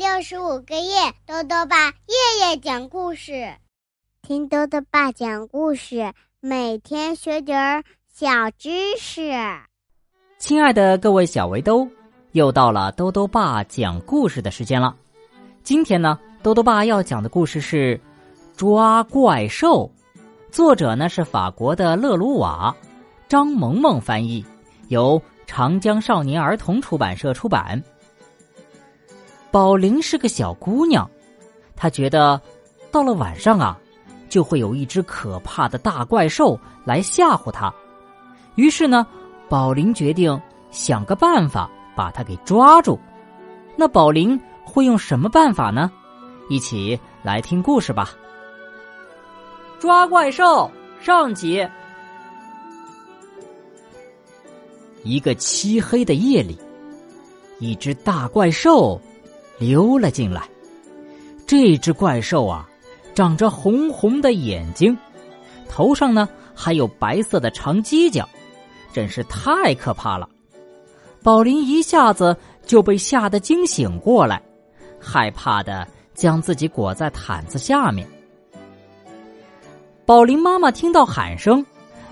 六十五个夜，豆豆爸夜夜讲故事，听豆豆爸讲故事，每天学点儿小知识。亲爱的各位小围兜，又到了豆豆爸讲故事的时间了。今天呢，豆豆爸要讲的故事是《抓怪兽》，作者呢是法国的勒鲁瓦，张萌萌翻译，由长江少年儿童出版社出版。宝玲是个小姑娘，她觉得到了晚上啊，就会有一只可怕的大怪兽来吓唬她。于是呢，宝玲决定想个办法把它给抓住。那宝玲会用什么办法呢？一起来听故事吧。抓怪兽上集。一个漆黑的夜里，一只大怪兽。溜了进来，这只怪兽啊，长着红红的眼睛，头上呢还有白色的长犄角，真是太可怕了。宝林一下子就被吓得惊醒过来，害怕的将自己裹在毯子下面。宝林妈妈听到喊声，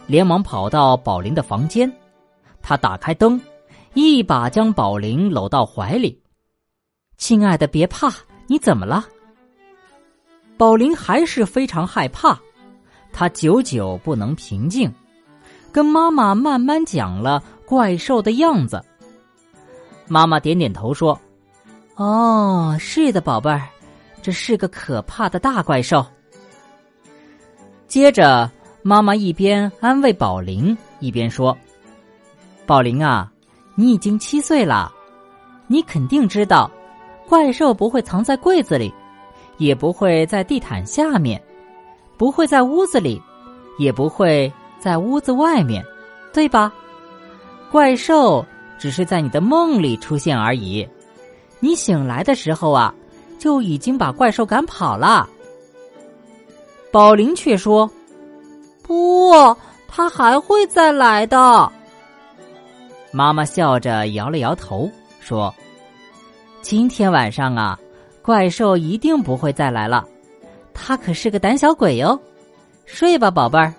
连忙跑到宝林的房间，她打开灯，一把将宝林搂到怀里。亲爱的，别怕，你怎么了？宝林还是非常害怕，他久久不能平静，跟妈妈慢慢讲了怪兽的样子。妈妈点点头说：“哦，是的，宝贝儿，这是个可怕的大怪兽。”接着，妈妈一边安慰宝林，一边说：“宝林啊，你已经七岁了，你肯定知道。”怪兽不会藏在柜子里，也不会在地毯下面，不会在屋子里，也不会在屋子外面，对吧？怪兽只是在你的梦里出现而已。你醒来的时候啊，就已经把怪兽赶跑了。宝林却说：“不，他还会再来的。”妈妈笑着摇了摇头，说。今天晚上啊，怪兽一定不会再来了。他可是个胆小鬼哟。睡吧，宝贝儿，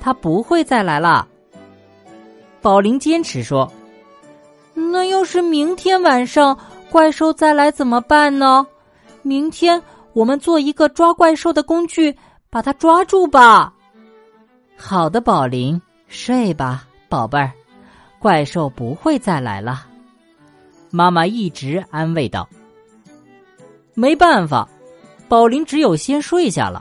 他不会再来了。宝林坚持说：“那要是明天晚上怪兽再来怎么办呢？明天我们做一个抓怪兽的工具，把它抓住吧。”好的，宝林，睡吧，宝贝儿，怪兽不会再来了。妈妈一直安慰道：“没办法，宝林只有先睡下了。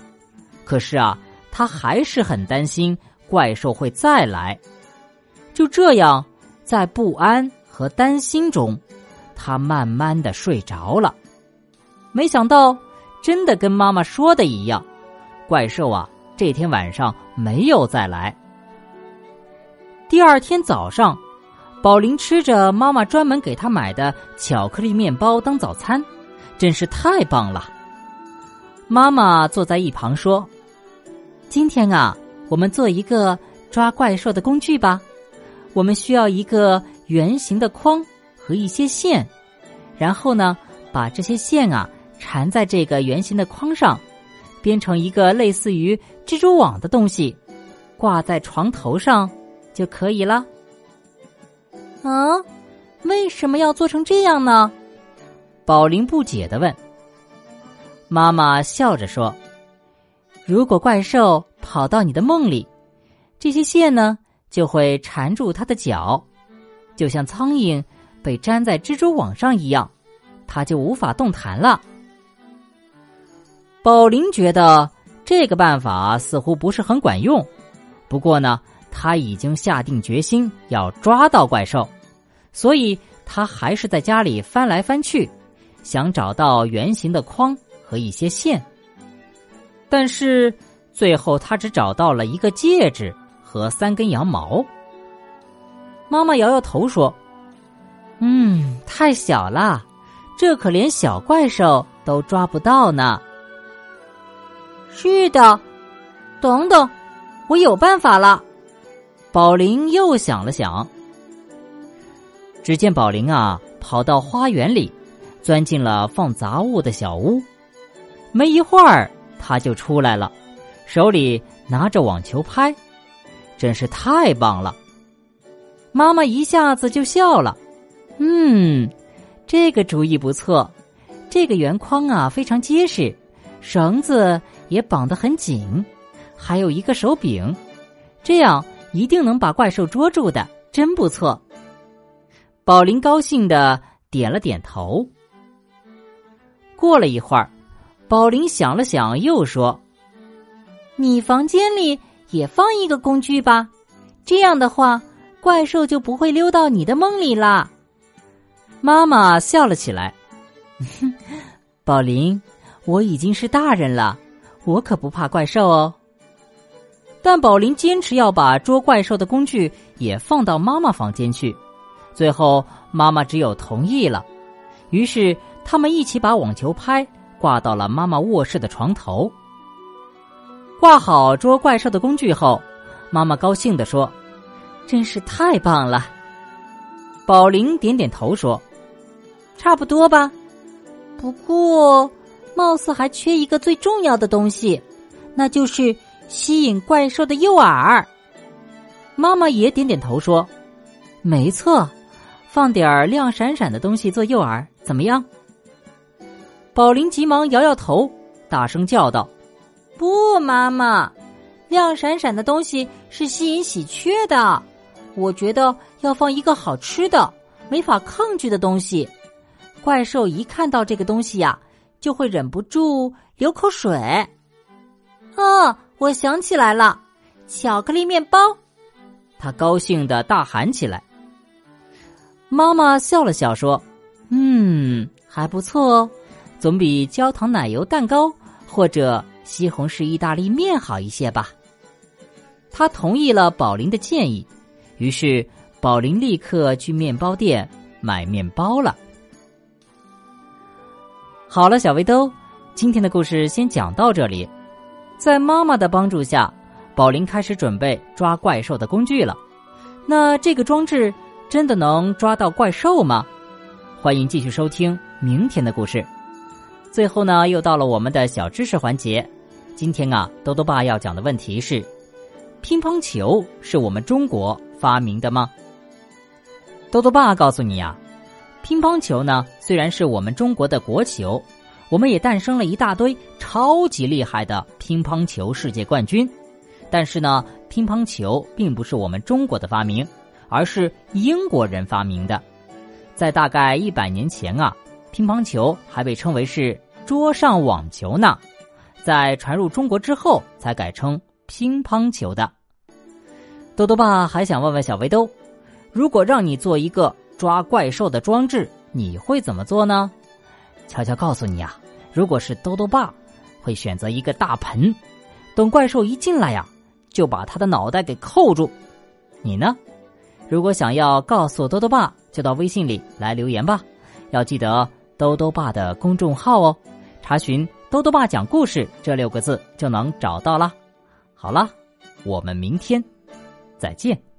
可是啊，他还是很担心怪兽会再来。就这样，在不安和担心中，他慢慢的睡着了。没想到，真的跟妈妈说的一样，怪兽啊，这天晚上没有再来。第二天早上。”宝林吃着妈妈专门给他买的巧克力面包当早餐，真是太棒了。妈妈坐在一旁说：“今天啊，我们做一个抓怪兽的工具吧。我们需要一个圆形的框和一些线，然后呢，把这些线啊缠在这个圆形的框上，编成一个类似于蜘蛛网的东西，挂在床头上就可以了。”啊，为什么要做成这样呢？宝林不解的问。妈妈笑着说：“如果怪兽跑到你的梦里，这些线呢就会缠住它的脚，就像苍蝇被粘在蜘蛛网上一样，它就无法动弹了。”宝林觉得这个办法似乎不是很管用，不过呢。他已经下定决心要抓到怪兽，所以他还是在家里翻来翻去，想找到圆形的框和一些线。但是最后他只找到了一个戒指和三根羊毛。妈妈摇摇头说：“嗯，太小了，这可连小怪兽都抓不到呢。”是的，等等，我有办法了。宝林又想了想，只见宝林啊跑到花园里，钻进了放杂物的小屋。没一会儿，他就出来了，手里拿着网球拍，真是太棒了。妈妈一下子就笑了，嗯，这个主意不错。这个圆框啊，非常结实，绳子也绑得很紧，还有一个手柄，这样一定能把怪兽捉住的，真不错。宝林高兴的点了点头。过了一会儿，宝林想了想，又说：“你房间里也放一个工具吧，这样的话。”怪兽就不会溜到你的梦里啦。妈妈笑了起来，宝林，我已经是大人了，我可不怕怪兽哦。但宝林坚持要把捉怪兽的工具也放到妈妈房间去，最后妈妈只有同意了。于是他们一起把网球拍挂到了妈妈卧室的床头。挂好捉怪兽的工具后，妈妈高兴地说。真是太棒了，宝林点点头说：“差不多吧，不过貌似还缺一个最重要的东西，那就是吸引怪兽的诱饵。”妈妈也点点头说：“没错，放点儿亮闪闪的东西做诱饵，怎么样？”宝林急忙摇摇头，大声叫道：“不，妈妈，亮闪闪的东西是吸引喜鹊的。”我觉得要放一个好吃的、没法抗拒的东西，怪兽一看到这个东西呀，就会忍不住流口水。哦，我想起来了，巧克力面包！他高兴的大喊起来。妈妈笑了笑说：“嗯，还不错哦，总比焦糖奶油蛋糕或者西红柿意大利面好一些吧。”他同意了宝林的建议。于是，宝林立刻去面包店买面包了。好了，小围兜，今天的故事先讲到这里。在妈妈的帮助下，宝林开始准备抓怪兽的工具了。那这个装置真的能抓到怪兽吗？欢迎继续收听明天的故事。最后呢，又到了我们的小知识环节。今天啊，豆豆爸要讲的问题是：乒乓球是我们中国。发明的吗？豆豆爸告诉你呀，乒乓球呢虽然是我们中国的国球，我们也诞生了一大堆超级厉害的乒乓球世界冠军，但是呢，乒乓球并不是我们中国的发明，而是英国人发明的。在大概一百年前啊，乒乓球还被称为是桌上网球呢，在传入中国之后才改称乒乓球的。豆豆爸还想问问小围兜，如果让你做一个抓怪兽的装置，你会怎么做呢？悄悄告诉你啊，如果是豆豆爸，会选择一个大盆，等怪兽一进来呀，就把他的脑袋给扣住。你呢？如果想要告诉多多爸，就到微信里来留言吧。要记得多多爸的公众号哦，查询“多多爸讲故事”这六个字就能找到啦。好啦，我们明天。再见。